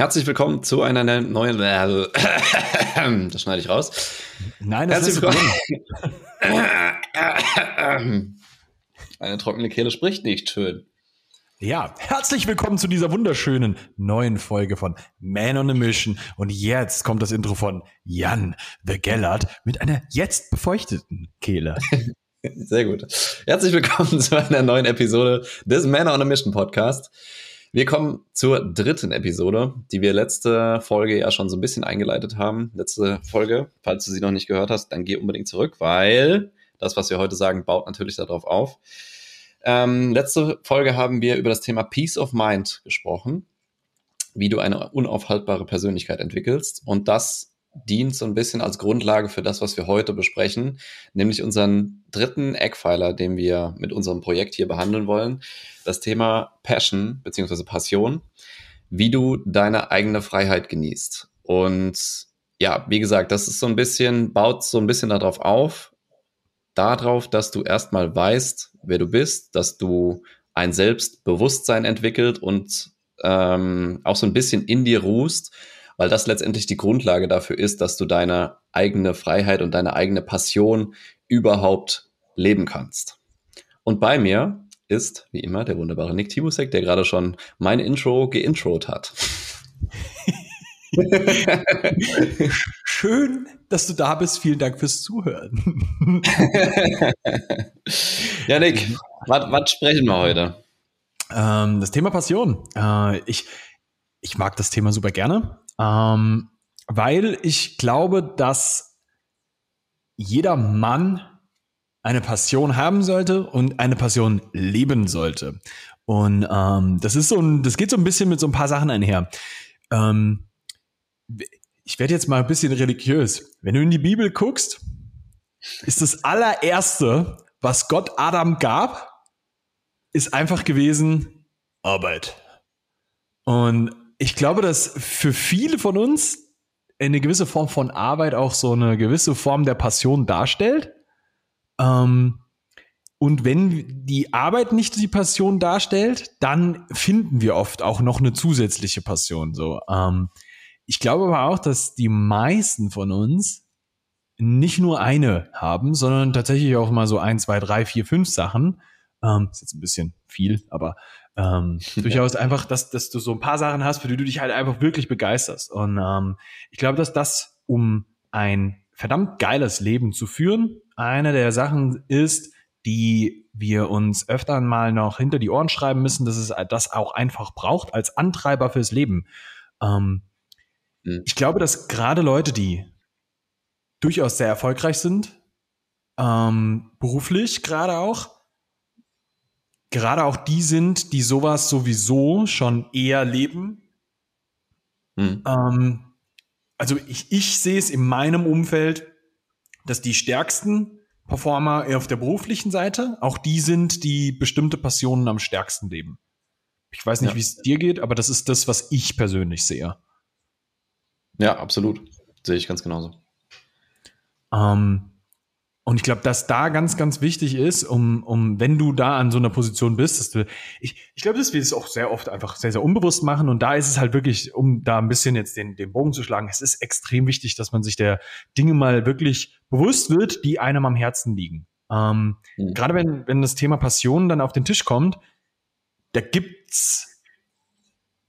Herzlich willkommen zu einer neuen. Äh, das schneide ich raus. Nein, das Herzlich willkommen. Eine trockene Kehle spricht nicht schön. Ja, herzlich willkommen zu dieser wunderschönen neuen Folge von Man on a Mission. Und jetzt kommt das Intro von Jan the Gellert mit einer jetzt befeuchteten Kehle. Sehr gut. Herzlich willkommen zu einer neuen Episode des Man on a Mission Podcast. Wir kommen zur dritten Episode, die wir letzte Folge ja schon so ein bisschen eingeleitet haben. Letzte Folge, falls du sie noch nicht gehört hast, dann geh unbedingt zurück, weil das, was wir heute sagen, baut natürlich darauf auf. Ähm, letzte Folge haben wir über das Thema Peace of Mind gesprochen, wie du eine unaufhaltbare Persönlichkeit entwickelst. Und das dient so ein bisschen als Grundlage für das, was wir heute besprechen, nämlich unseren dritten Eckpfeiler, den wir mit unserem Projekt hier behandeln wollen, das Thema Passion beziehungsweise Passion, wie du deine eigene Freiheit genießt. Und ja, wie gesagt, das ist so ein bisschen, baut so ein bisschen darauf auf, darauf, dass du erstmal weißt, wer du bist, dass du ein Selbstbewusstsein entwickelt und ähm, auch so ein bisschen in dir ruhst, weil das letztendlich die Grundlage dafür ist, dass du deine eigene Freiheit und deine eigene Passion überhaupt leben kannst. Und bei mir ist, wie immer, der wunderbare Nick Tibusek, der gerade schon mein Intro geintrot hat. Schön, dass du da bist. Vielen Dank fürs Zuhören. ja, Nick, was sprechen wir heute? Ähm, das Thema Passion. Äh, ich, ich mag das Thema super gerne, ähm, weil ich glaube, dass jeder Mann eine Passion haben sollte und eine Passion leben sollte. Und ähm, das ist so ein, das geht so ein bisschen mit so ein paar Sachen einher. Ähm, ich werde jetzt mal ein bisschen religiös. Wenn du in die Bibel guckst, ist das allererste, was Gott Adam gab, ist einfach gewesen Arbeit. Und ich glaube, dass für viele von uns eine gewisse Form von Arbeit auch so eine gewisse Form der Passion darstellt. Ähm, und wenn die Arbeit nicht die Passion darstellt, dann finden wir oft auch noch eine zusätzliche Passion. So, ähm, ich glaube aber auch, dass die meisten von uns nicht nur eine haben, sondern tatsächlich auch mal so ein, zwei, drei, vier, fünf Sachen. Ähm, ist jetzt ein bisschen viel, aber ähm, durchaus einfach, dass, dass du so ein paar Sachen hast, für die du dich halt einfach wirklich begeisterst. Und ähm, ich glaube, dass das, um ein verdammt geiles Leben zu führen, eine der Sachen ist, die wir uns öfter mal noch hinter die Ohren schreiben müssen, dass es das auch einfach braucht als Antreiber fürs Leben. Ähm, mhm. Ich glaube, dass gerade Leute, die durchaus sehr erfolgreich sind, ähm, beruflich gerade auch, gerade auch die sind, die sowas sowieso schon eher leben. Mhm. Ähm, also ich, ich sehe es in meinem Umfeld, dass die stärksten Performer eher auf der beruflichen Seite auch die sind, die bestimmte Passionen am stärksten leben. Ich weiß nicht, ja. wie es dir geht, aber das ist das, was ich persönlich sehe. Ja, absolut. Sehe ich ganz genauso. Ähm, und ich glaube, dass da ganz, ganz wichtig ist, um, um, wenn du da an so einer Position bist, dass du, ich, ich glaube, dass wir es auch sehr oft einfach sehr, sehr unbewusst machen. Und da ist es halt wirklich, um da ein bisschen jetzt den, den Bogen zu schlagen, es ist extrem wichtig, dass man sich der Dinge mal wirklich bewusst wird, die einem am Herzen liegen. Ähm, mhm. Gerade wenn, wenn das Thema Passion dann auf den Tisch kommt, da gibt's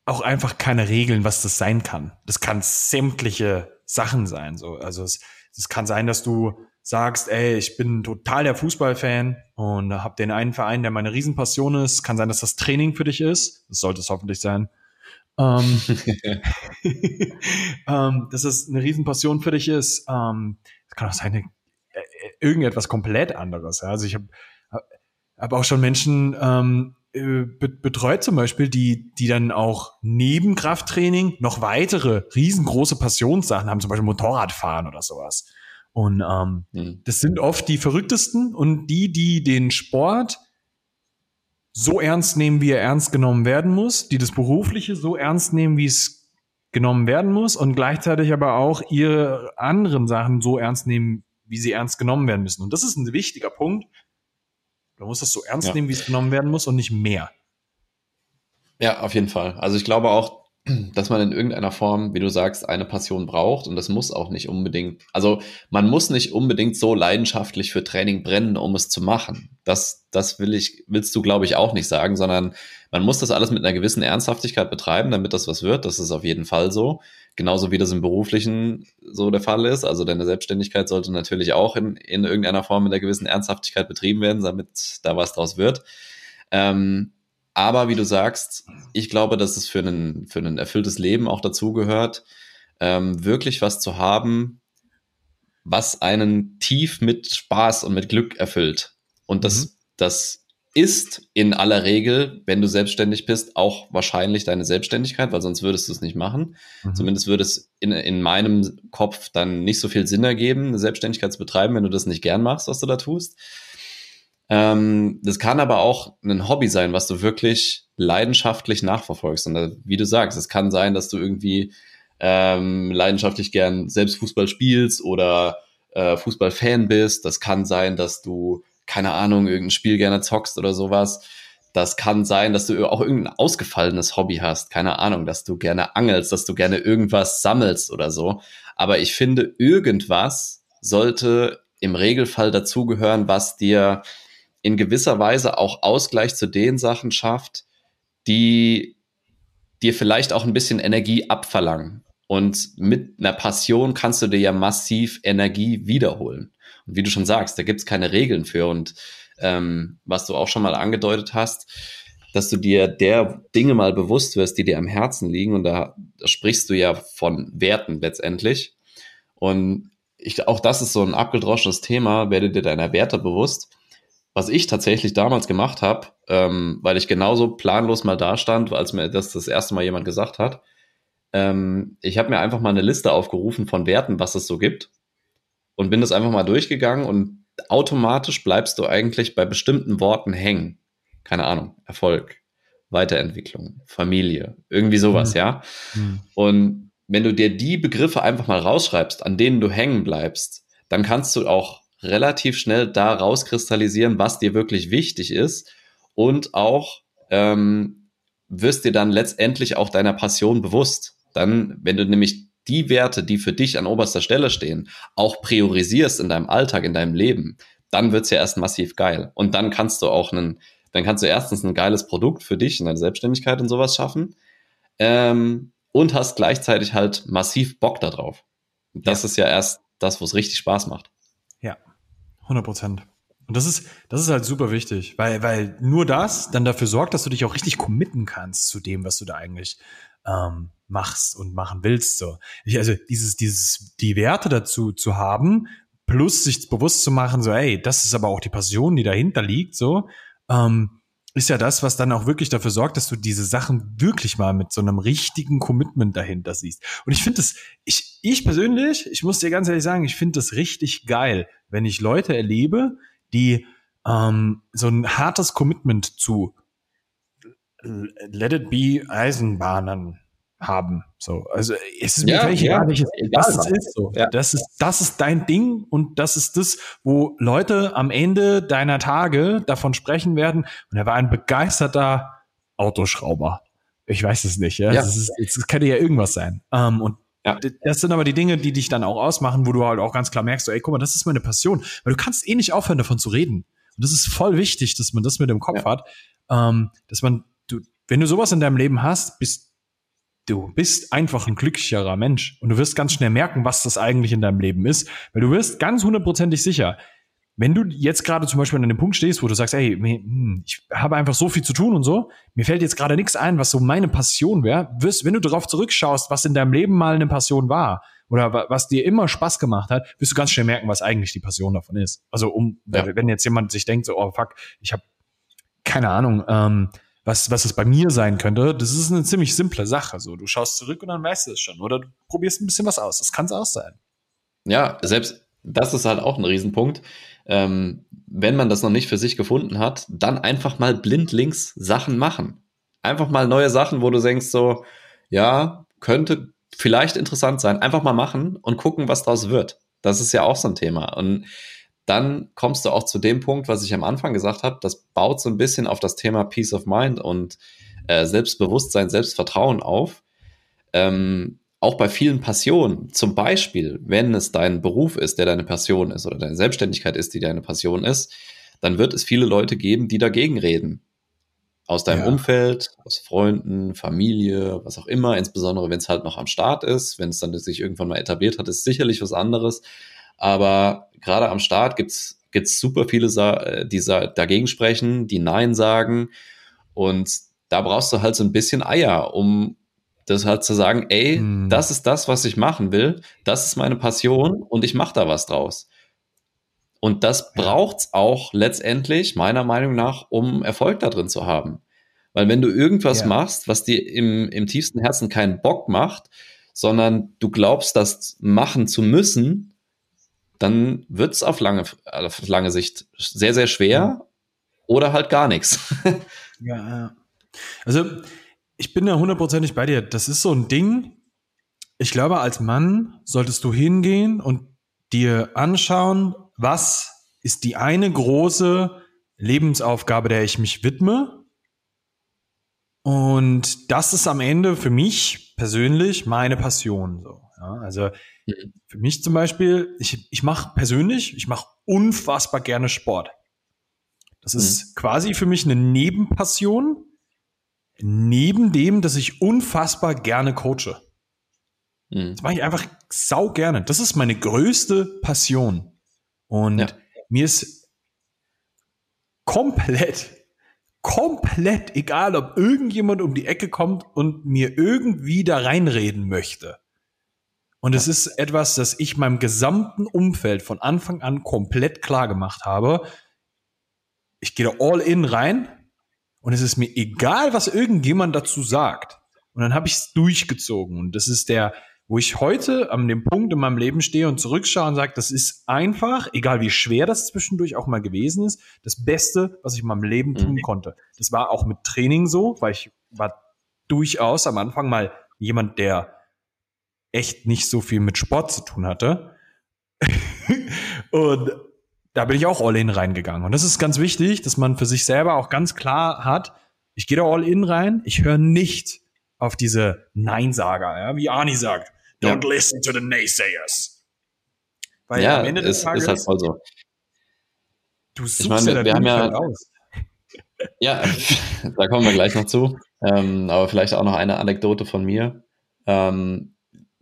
auch einfach keine Regeln, was das sein kann. Das kann sämtliche Sachen sein. So, also es, es kann sein, dass du sagst, ey, ich bin total der Fußballfan und habe den einen Verein, der meine Riesenpassion ist. Kann sein, dass das Training für dich ist. Das sollte es hoffentlich sein. Ähm, ähm, dass es eine Riesenpassion für dich ist. Ähm, das kann auch sein, äh, irgendetwas komplett anderes. Ja? Also ich habe hab auch schon Menschen ähm, äh, betreut zum Beispiel, die, die dann auch neben Krafttraining noch weitere riesengroße Passionssachen haben, zum Beispiel Motorradfahren oder sowas. Und ähm, mhm. das sind oft die verrücktesten und die, die den Sport so ernst nehmen, wie er ernst genommen werden muss, die das Berufliche so ernst nehmen, wie es genommen werden muss und gleichzeitig aber auch ihre anderen Sachen so ernst nehmen, wie sie ernst genommen werden müssen. Und das ist ein wichtiger Punkt. Man muss das so ernst ja. nehmen, wie es genommen werden muss und nicht mehr. Ja, auf jeden Fall. Also ich glaube auch, dass man in irgendeiner Form, wie du sagst, eine Passion braucht und das muss auch nicht unbedingt, also man muss nicht unbedingt so leidenschaftlich für Training brennen, um es zu machen. Das, das will ich, willst du, glaube ich, auch nicht sagen, sondern man muss das alles mit einer gewissen Ernsthaftigkeit betreiben, damit das was wird. Das ist auf jeden Fall so. Genauso wie das im Beruflichen so der Fall ist. Also deine Selbstständigkeit sollte natürlich auch in, in irgendeiner Form mit einer gewissen Ernsthaftigkeit betrieben werden, damit da was draus wird. Ähm, aber wie du sagst, ich glaube, dass es für ein, für ein erfülltes Leben auch dazugehört, ähm, wirklich was zu haben, was einen tief mit Spaß und mit Glück erfüllt. Und das, mhm. das ist in aller Regel, wenn du selbstständig bist, auch wahrscheinlich deine Selbstständigkeit, weil sonst würdest du es nicht machen. Mhm. Zumindest würde es in, in meinem Kopf dann nicht so viel Sinn ergeben, eine Selbstständigkeit zu betreiben, wenn du das nicht gern machst, was du da tust. Ähm, das kann aber auch ein Hobby sein, was du wirklich leidenschaftlich nachverfolgst. Und da, wie du sagst, es kann sein, dass du irgendwie ähm, leidenschaftlich gern selbst Fußball spielst oder äh, Fußballfan bist. Das kann sein, dass du, keine Ahnung, irgendein Spiel gerne zockst oder sowas. Das kann sein, dass du auch irgendein ausgefallenes Hobby hast. Keine Ahnung, dass du gerne angelst, dass du gerne irgendwas sammelst oder so. Aber ich finde, irgendwas sollte im Regelfall dazugehören, was dir in gewisser Weise auch Ausgleich zu den Sachen schafft, die dir vielleicht auch ein bisschen Energie abverlangen. Und mit einer Passion kannst du dir ja massiv Energie wiederholen. Und wie du schon sagst, da gibt's keine Regeln für. Und ähm, was du auch schon mal angedeutet hast, dass du dir der Dinge mal bewusst wirst, die dir am Herzen liegen. Und da, da sprichst du ja von Werten letztendlich. Und ich, auch das ist so ein abgedroschenes Thema, werde dir deiner Werte bewusst was ich tatsächlich damals gemacht habe, ähm, weil ich genauso planlos mal da stand, als mir das das erste Mal jemand gesagt hat. Ähm, ich habe mir einfach mal eine Liste aufgerufen von Werten, was es so gibt und bin das einfach mal durchgegangen und automatisch bleibst du eigentlich bei bestimmten Worten hängen. Keine Ahnung, Erfolg, Weiterentwicklung, Familie, irgendwie sowas, mhm. ja. Mhm. Und wenn du dir die Begriffe einfach mal rausschreibst, an denen du hängen bleibst, dann kannst du auch relativ schnell da rauskristallisieren, was dir wirklich wichtig ist und auch ähm, wirst dir dann letztendlich auch deiner Passion bewusst. Dann, wenn du nämlich die Werte, die für dich an oberster Stelle stehen, auch priorisierst in deinem Alltag, in deinem Leben, dann wird's ja erst massiv geil. Und dann kannst du auch einen, dann kannst du erstens ein geiles Produkt für dich in deine Selbstständigkeit und sowas schaffen ähm, und hast gleichzeitig halt massiv Bock darauf. Das ja. ist ja erst das, wo es richtig Spaß macht. 100 Prozent. Und das ist, das ist halt super wichtig, weil, weil nur das dann dafür sorgt, dass du dich auch richtig committen kannst zu dem, was du da eigentlich ähm, machst und machen willst. So. Ich, also dieses, dieses, die Werte dazu zu haben, plus sich bewusst zu machen, so, ey, das ist aber auch die Passion, die dahinter liegt, so, ähm, ist ja das, was dann auch wirklich dafür sorgt, dass du diese Sachen wirklich mal mit so einem richtigen Commitment dahinter siehst. Und ich finde das, ich, ich persönlich, ich muss dir ganz ehrlich sagen, ich finde das richtig geil, wenn ich Leute erlebe, die ähm, so ein hartes Commitment zu Let it be Eisenbahnen haben. So, also es ist mir ja, egal, welches das ist. So. Ja. Das ist das ist dein Ding und das ist das, wo Leute am Ende deiner Tage davon sprechen werden. Und er war ein begeisterter Autoschrauber. Ich weiß es nicht. Ja, ja. Das, ist, das könnte ja irgendwas sein. Um, ähm, und ja. Das sind aber die Dinge, die dich dann auch ausmachen, wo du halt auch ganz klar merkst, so, ey, guck mal, das ist meine Passion. Weil du kannst eh nicht aufhören, davon zu reden. Und das ist voll wichtig, dass man das mit im Kopf ja. hat. Ähm, dass man, du, wenn du sowas in deinem Leben hast, bist du bist einfach ein glücklicherer Mensch und du wirst ganz schnell merken, was das eigentlich in deinem Leben ist, weil du wirst ganz hundertprozentig sicher, wenn du jetzt gerade zum Beispiel an einem Punkt stehst, wo du sagst, ey, hm, ich habe einfach so viel zu tun und so, mir fällt jetzt gerade nichts ein, was so meine Passion wäre, wirst, wenn du darauf zurückschaust, was in deinem Leben mal eine Passion war oder was dir immer Spaß gemacht hat, wirst du ganz schnell merken, was eigentlich die Passion davon ist. Also um, ja. wenn jetzt jemand sich denkt, so, oh fuck, ich habe keine Ahnung, ähm, was, was es bei mir sein könnte, das ist eine ziemlich simple Sache. So, du schaust zurück und dann weißt du es schon. Oder du probierst ein bisschen was aus. Das kann es auch sein. Ja, selbst das ist halt auch ein Riesenpunkt. Ähm, wenn man das noch nicht für sich gefunden hat, dann einfach mal blindlings Sachen machen. Einfach mal neue Sachen, wo du denkst so, ja, könnte vielleicht interessant sein. Einfach mal machen und gucken, was daraus wird. Das ist ja auch so ein Thema. Und dann kommst du auch zu dem Punkt, was ich am Anfang gesagt habe, das baut so ein bisschen auf das Thema Peace of Mind und äh, Selbstbewusstsein, Selbstvertrauen auf. ähm, auch bei vielen Passionen, zum Beispiel, wenn es dein Beruf ist, der deine Passion ist oder deine Selbstständigkeit ist, die deine Passion ist, dann wird es viele Leute geben, die dagegen reden. Aus deinem ja. Umfeld, aus Freunden, Familie, was auch immer, insbesondere wenn es halt noch am Start ist, wenn es dann sich irgendwann mal etabliert hat, ist sicherlich was anderes. Aber gerade am Start gibt's gibt's super viele, äh, die dagegen sprechen, die Nein sagen. Und da brauchst du halt so ein bisschen Eier, um das halt zu sagen, ey, hm. das ist das, was ich machen will, das ist meine Passion und ich mache da was draus. Und das braucht's auch letztendlich, meiner Meinung nach, um Erfolg da drin zu haben. Weil wenn du irgendwas ja. machst, was dir im, im tiefsten Herzen keinen Bock macht, sondern du glaubst, das machen zu müssen, dann wird's auf lange, auf lange Sicht sehr, sehr schwer oder halt gar nichts. ja, ja. Also ich bin da hundertprozentig bei dir. Das ist so ein Ding. Ich glaube, als Mann solltest du hingehen und dir anschauen, was ist die eine große Lebensaufgabe, der ich mich widme. Und das ist am Ende für mich persönlich meine Passion. So, ja, also mhm. für mich zum Beispiel, ich, ich mache persönlich, ich mache unfassbar gerne Sport. Das ist mhm. quasi für mich eine Nebenpassion, neben dem, dass ich unfassbar gerne coache. Mhm. Das mache ich einfach sau gerne. Das ist meine größte Passion. Und ja. mir ist komplett, komplett egal, ob irgendjemand um die Ecke kommt und mir irgendwie da reinreden möchte. Und es ist etwas, das ich meinem gesamten Umfeld von Anfang an komplett klar gemacht habe. Ich gehe da all in rein und es ist mir egal, was irgendjemand dazu sagt. Und dann habe ich es durchgezogen. Und das ist der, wo ich heute an dem Punkt in meinem Leben stehe und zurückschaue und sage, das ist einfach, egal wie schwer das zwischendurch auch mal gewesen ist, das Beste, was ich in meinem Leben tun mhm. konnte. Das war auch mit Training so, weil ich war durchaus am Anfang mal jemand, der echt nicht so viel mit Sport zu tun hatte. und da bin ich auch all in reingegangen. Und das ist ganz wichtig, dass man für sich selber auch ganz klar hat, ich gehe da all in rein, ich höre nicht auf diese Neinsager, ja, wie Arnie sagt. Don't ja. listen to the naysayers. Weil ja, am Ende des ist, Tages, ist halt voll so. Du suchst ich meine, ja wir haben ja, aus. ja, da kommen wir gleich noch zu. Ähm, aber vielleicht auch noch eine Anekdote von mir. Ähm,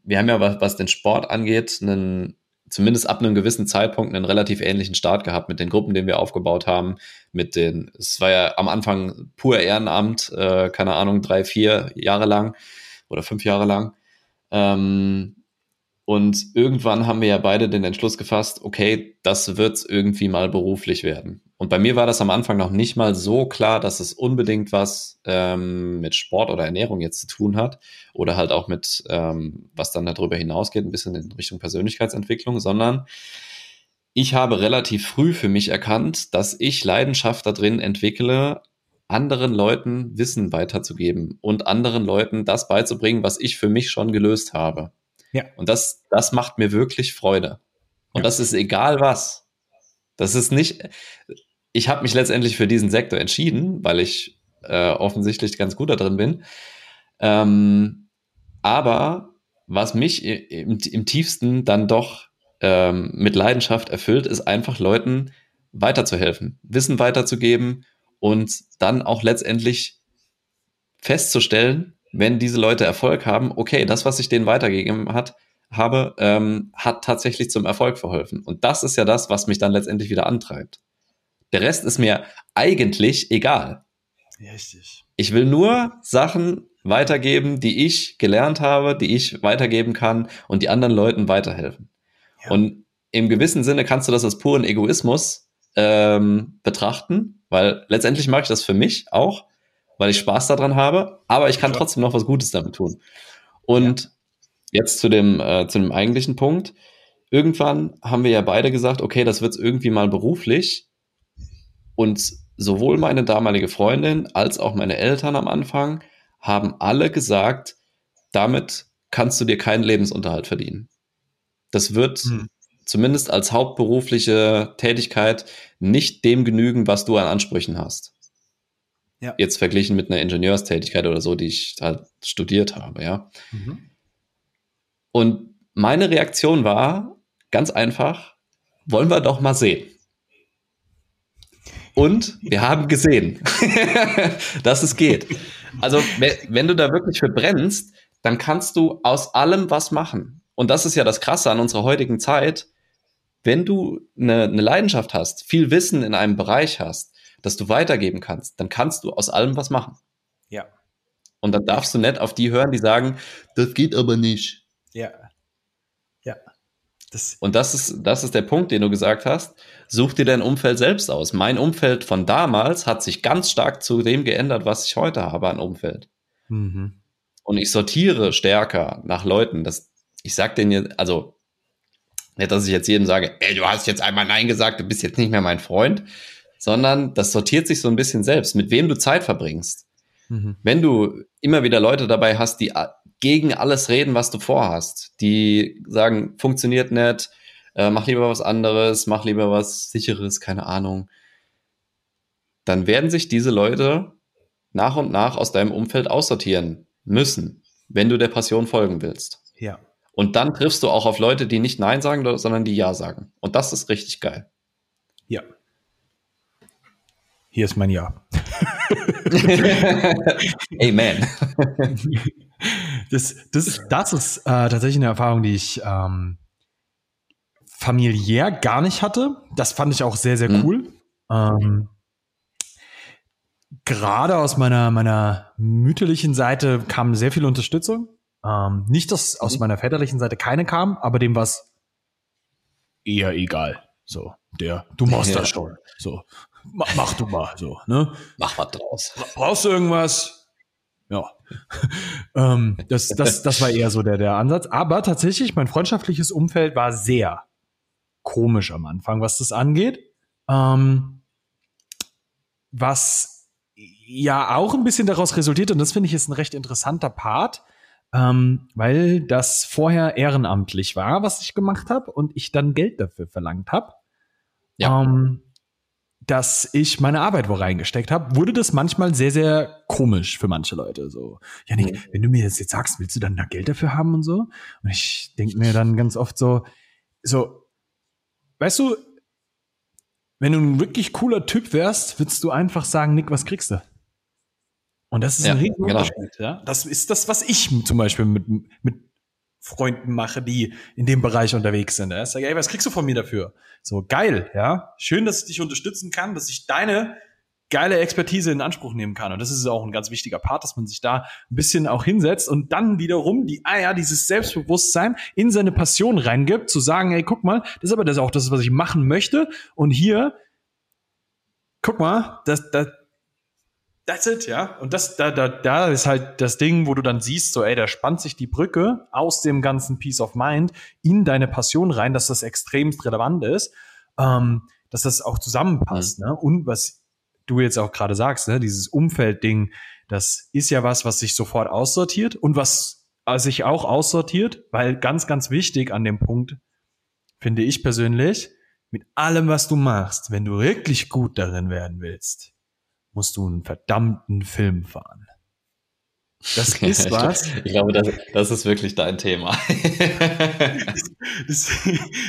wir haben ja, was, was den Sport angeht, einen, zumindest ab einem gewissen Zeitpunkt einen relativ ähnlichen Start gehabt mit den Gruppen, den wir aufgebaut haben. Mit den, es war ja am Anfang pur Ehrenamt, äh, keine Ahnung, drei, vier Jahre lang oder fünf Jahre lang. Ähm, und irgendwann haben wir ja beide den Entschluss gefasst, okay, das wird irgendwie mal beruflich werden. Und bei mir war das am Anfang noch nicht mal so klar, dass es unbedingt was ähm, mit Sport oder Ernährung jetzt zu tun hat oder halt auch mit, ähm, was dann darüber hinausgeht, ein bisschen in Richtung Persönlichkeitsentwicklung, sondern ich habe relativ früh für mich erkannt, dass ich Leidenschaft da drin entwickle, anderen Leuten Wissen weiterzugeben und anderen Leuten das beizubringen, was ich für mich schon gelöst habe. Ja. Und das, das macht mir wirklich Freude. Und ja. das ist egal was. Das ist nicht, ich habe mich letztendlich für diesen Sektor entschieden, weil ich äh, offensichtlich ganz gut da drin bin. Ähm, aber was mich im, im tiefsten dann doch ähm, mit Leidenschaft erfüllt, ist einfach Leuten weiterzuhelfen, Wissen weiterzugeben und dann auch letztendlich festzustellen, wenn diese Leute Erfolg haben, okay, das, was ich denen weitergegeben hat, habe, ähm, hat tatsächlich zum Erfolg verholfen. Und das ist ja das, was mich dann letztendlich wieder antreibt. Der Rest ist mir eigentlich egal. Richtig. Ich will nur Sachen weitergeben, die ich gelernt habe, die ich weitergeben kann und die anderen Leuten weiterhelfen. Ja. Und im gewissen Sinne kannst du das als puren Egoismus ähm, betrachten, weil letztendlich mache ich das für mich auch, weil ich Spaß daran habe, aber ich kann trotzdem noch was Gutes damit tun. Und ja. jetzt zu dem, äh, zu dem eigentlichen Punkt. Irgendwann haben wir ja beide gesagt, okay, das wird irgendwie mal beruflich. Und sowohl meine damalige Freundin als auch meine Eltern am Anfang haben alle gesagt, damit kannst du dir keinen Lebensunterhalt verdienen. Das wird hm zumindest als hauptberufliche Tätigkeit nicht dem genügen, was du an Ansprüchen hast. Ja. Jetzt verglichen mit einer Ingenieurstätigkeit oder so, die ich halt studiert habe, ja. Mhm. Und meine Reaktion war ganz einfach, wollen wir doch mal sehen. Und wir haben gesehen, dass es geht. Also, wenn du da wirklich für brennst, dann kannst du aus allem was machen. Und das ist ja das Krasse an unserer heutigen Zeit. Wenn du eine, eine Leidenschaft hast, viel Wissen in einem Bereich hast, das du weitergeben kannst, dann kannst du aus allem was machen. Ja. Und dann darfst du nicht auf die hören, die sagen, das geht aber nicht. Ja. Ja. Das und das ist, das ist der Punkt, den du gesagt hast. Such dir dein Umfeld selbst aus. Mein Umfeld von damals hat sich ganz stark zu dem geändert, was ich heute habe an Umfeld. Mhm. Und ich sortiere stärker nach Leuten. Das, ich sag denen jetzt, also, nicht, dass ich jetzt jedem sage, ey, du hast jetzt einmal Nein gesagt, du bist jetzt nicht mehr mein Freund, sondern das sortiert sich so ein bisschen selbst, mit wem du Zeit verbringst. Mhm. Wenn du immer wieder Leute dabei hast, die gegen alles reden, was du vorhast. Die sagen, funktioniert nicht, äh, mach lieber was anderes, mach lieber was sicheres, keine Ahnung. Dann werden sich diese Leute nach und nach aus deinem Umfeld aussortieren müssen, wenn du der Passion folgen willst. Ja. Und dann triffst du auch auf Leute, die nicht Nein sagen, sondern die Ja sagen. Und das ist richtig geil. Ja. Hier ist mein Ja. Amen. Das, das, das ist äh, tatsächlich eine Erfahrung, die ich ähm, familiär gar nicht hatte. Das fand ich auch sehr, sehr mhm. cool. Ähm, gerade aus meiner, meiner mütterlichen Seite kam sehr viel Unterstützung. Ähm, nicht, dass aus mhm. meiner väterlichen Seite keine kam, aber dem war es eher egal. So, der, du machst ja. das schon. So, mach, mach du mal, so, ne? Mach was draus. Brauchst du irgendwas? Ja. ähm, das, das, das war eher so der, der Ansatz. Aber tatsächlich, mein freundschaftliches Umfeld war sehr komisch am Anfang, was das angeht. Ähm, was ja auch ein bisschen daraus resultiert, und das finde ich ist ein recht interessanter Part, ähm, weil das vorher ehrenamtlich war, was ich gemacht habe, und ich dann Geld dafür verlangt habe. Ja. Ähm, dass ich meine Arbeit wo reingesteckt habe, wurde das manchmal sehr, sehr komisch für manche Leute. So, Janik, mhm. wenn du mir das jetzt sagst, willst du dann da Geld dafür haben und so? Und ich denke mir dann ganz oft so, so, weißt du, wenn du ein wirklich cooler Typ wärst, würdest du einfach sagen, Nick, was kriegst du? Und das ist ja, ein riesen genau. Unterschied. Ja? Das ist das, was ich zum Beispiel mit, mit Freunden mache, die in dem Bereich unterwegs sind. Ja? Ich sage, ey, was kriegst du von mir dafür? So, geil, ja. Schön, dass ich dich unterstützen kann, dass ich deine geile Expertise in Anspruch nehmen kann. Und das ist auch ein ganz wichtiger Part, dass man sich da ein bisschen auch hinsetzt und dann wiederum die, ah ja, dieses Selbstbewusstsein in seine Passion reingibt, zu sagen, ey, guck mal, das ist aber das auch das, was ich machen möchte. Und hier, guck mal, das, das, That's it, ja. Und das, da, da, da ist halt das Ding, wo du dann siehst, so, ey, da spannt sich die Brücke aus dem ganzen Peace of Mind in deine Passion rein, dass das extremst relevant ist, ähm, dass das auch zusammenpasst, mhm. ne? Und was du jetzt auch gerade sagst, ne, dieses Umfeldding, das ist ja was, was sich sofort aussortiert und was sich auch aussortiert, weil ganz, ganz wichtig an dem Punkt, finde ich persönlich, mit allem, was du machst, wenn du wirklich gut darin werden willst, musst du einen verdammten Film fahren. Das ist was. Ich glaube, das, das ist wirklich dein Thema. das,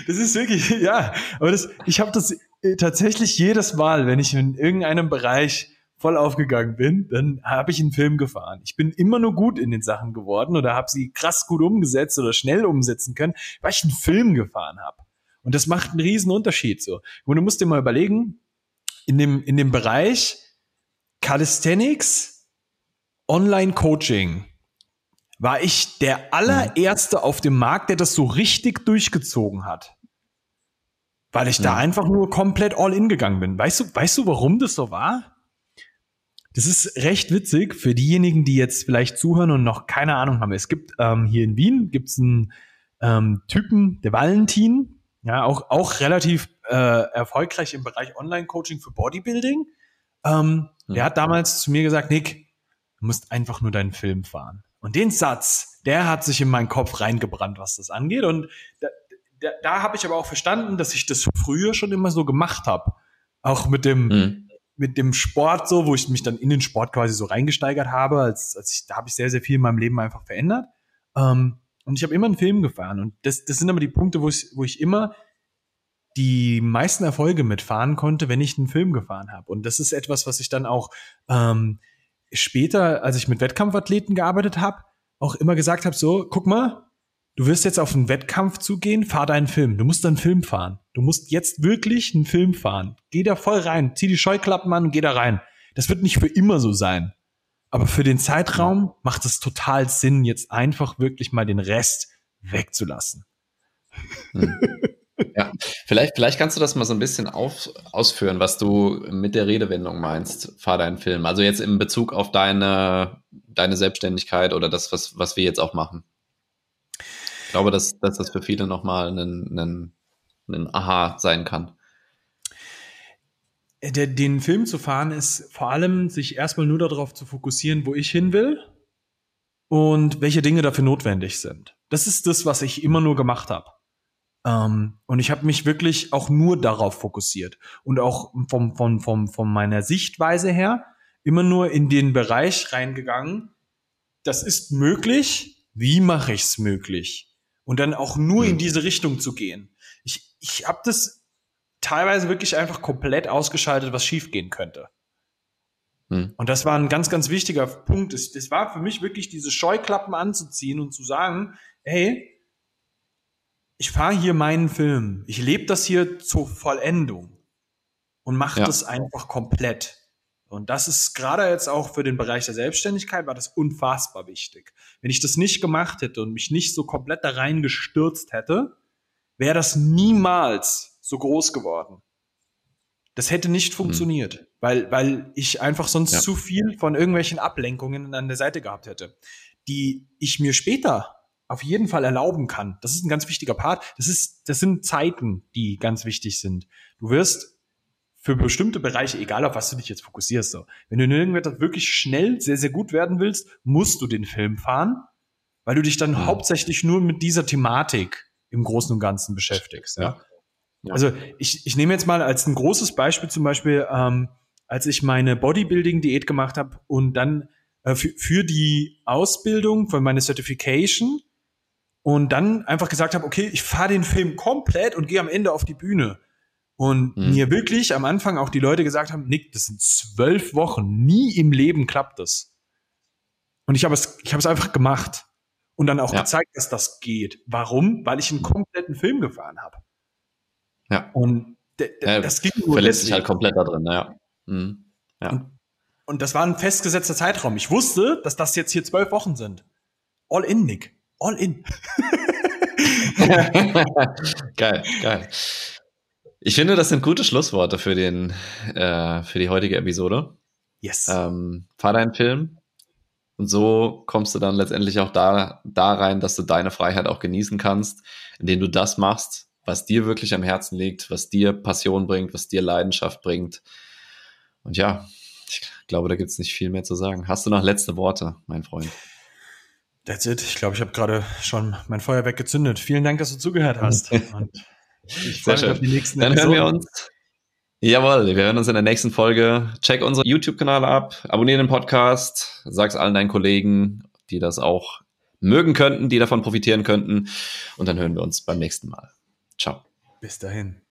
das, ist wirklich, ja, aber das, ich habe das äh, tatsächlich jedes Mal, wenn ich in irgendeinem Bereich voll aufgegangen bin, dann habe ich einen Film gefahren. Ich bin immer nur gut in den Sachen geworden oder habe sie krass gut umgesetzt oder schnell umsetzen können, weil ich einen Film gefahren habe. Und das macht einen riesen Unterschied so. Und du musst dir mal überlegen, in dem, in dem Bereich, Calisthenics, Online-Coaching war ich der allererste auf dem Markt, der das so richtig durchgezogen hat. Weil ich da einfach nur komplett all in gegangen bin. Weißt du, weißt du, warum das so war? Das ist recht witzig für diejenigen, die jetzt vielleicht zuhören und noch keine Ahnung haben. Es gibt ähm, hier in Wien gibt's einen ähm, Typen, der Valentin, ja, auch, auch relativ äh, erfolgreich im Bereich Online-Coaching für Bodybuilding. Ähm, mhm. Der hat damals zu mir gesagt, Nick, du musst einfach nur deinen Film fahren. Und den Satz, der hat sich in meinen Kopf reingebrannt, was das angeht. Und da, da, da habe ich aber auch verstanden, dass ich das früher schon immer so gemacht habe. Auch mit dem, mhm. mit dem Sport so, wo ich mich dann in den Sport quasi so reingesteigert habe, als, als ich, da habe ich sehr, sehr viel in meinem Leben einfach verändert. Ähm, und ich habe immer einen Film gefahren. Und das, das sind aber die Punkte, wo ich, wo ich immer die meisten Erfolge mitfahren konnte, wenn ich einen Film gefahren habe. Und das ist etwas, was ich dann auch ähm, später, als ich mit Wettkampfathleten gearbeitet habe, auch immer gesagt habe, so, guck mal, du wirst jetzt auf einen Wettkampf zugehen, fahr deinen Film. Du musst einen Film fahren. Du musst jetzt wirklich einen Film fahren. Geh da voll rein, zieh die Scheuklappen an und geh da rein. Das wird nicht für immer so sein. Aber für den Zeitraum macht es total Sinn, jetzt einfach wirklich mal den Rest wegzulassen. Hm. Ja, vielleicht, vielleicht kannst du das mal so ein bisschen auf, ausführen, was du mit der Redewendung meinst, fahr deinen Film. Also jetzt in Bezug auf deine, deine Selbstständigkeit oder das, was, was wir jetzt auch machen. Ich glaube, dass, dass das für viele nochmal ein, ein, ein Aha sein kann. Der, den Film zu fahren ist vor allem, sich erstmal nur darauf zu fokussieren, wo ich hin will und welche Dinge dafür notwendig sind. Das ist das, was ich immer nur gemacht habe. Ähm, und ich habe mich wirklich auch nur darauf fokussiert und auch vom, vom, vom, von meiner Sichtweise her immer nur in den Bereich reingegangen. Das ist möglich. Wie mache ich es möglich? Und dann auch nur in hm. diese Richtung zu gehen. Ich, ich habe das teilweise wirklich einfach komplett ausgeschaltet, was schiefgehen könnte. Hm. Und das war ein ganz, ganz wichtiger Punkt. Das, das war für mich wirklich diese Scheuklappen anzuziehen und zu sagen, hey, ich fahre hier meinen Film, ich lebe das hier zur Vollendung und mache ja. das einfach komplett. Und das ist gerade jetzt auch für den Bereich der Selbstständigkeit war das unfassbar wichtig. Wenn ich das nicht gemacht hätte und mich nicht so komplett da reingestürzt hätte, wäre das niemals so groß geworden. Das hätte nicht hm. funktioniert, hm. weil, weil ich einfach sonst ja. zu viel von irgendwelchen Ablenkungen an der Seite gehabt hätte, die ich mir später auf jeden Fall erlauben kann. Das ist ein ganz wichtiger Part. Das ist, das sind Zeiten, die ganz wichtig sind. Du wirst für bestimmte Bereiche, egal auf was du dich jetzt fokussierst, so. Wenn du in irgendetwas wirklich schnell sehr, sehr gut werden willst, musst du den Film fahren, weil du dich dann mhm. hauptsächlich nur mit dieser Thematik im Großen und Ganzen beschäftigst, ja. ja. Also ich, ich nehme jetzt mal als ein großes Beispiel zum Beispiel, ähm, als ich meine Bodybuilding-Diät gemacht habe und dann äh, für, für die Ausbildung, für meine Certification, und dann einfach gesagt habe, okay, ich fahre den Film komplett und gehe am Ende auf die Bühne. Und mhm. mir wirklich am Anfang auch die Leute gesagt haben, Nick, das sind zwölf Wochen, nie im Leben klappt das. Und ich habe es, ich habe es einfach gemacht und dann auch ja. gezeigt, dass das geht. Warum? Weil ich einen kompletten Film gefahren habe. Ja. Und ja, das ging nur verlässt sich halt komplett da drin, ja. Mhm. ja. Und, und das war ein festgesetzter Zeitraum. Ich wusste, dass das jetzt hier zwölf Wochen sind. All in, Nick all in. geil, geil. Ich finde, das sind gute Schlussworte für, den, äh, für die heutige Episode. Yes. Ähm, fahr deinen Film. Und so kommst du dann letztendlich auch da, da rein, dass du deine Freiheit auch genießen kannst, indem du das machst, was dir wirklich am Herzen liegt, was dir Passion bringt, was dir Leidenschaft bringt. Und ja, ich glaube, da gibt es nicht viel mehr zu sagen. Hast du noch letzte Worte, mein Freund? That's it. Ich glaube, ich habe gerade schon mein Feuerwerk gezündet. Vielen Dank, dass du zugehört hast. Und ich freue mich auf die nächsten Dann Episoden. hören wir uns. Jawohl, wir hören uns in der nächsten Folge. Check unsere YouTube-Kanal ab, abonniere den Podcast, sag's allen deinen Kollegen, die das auch mögen könnten, die davon profitieren könnten. Und dann hören wir uns beim nächsten Mal. Ciao. Bis dahin.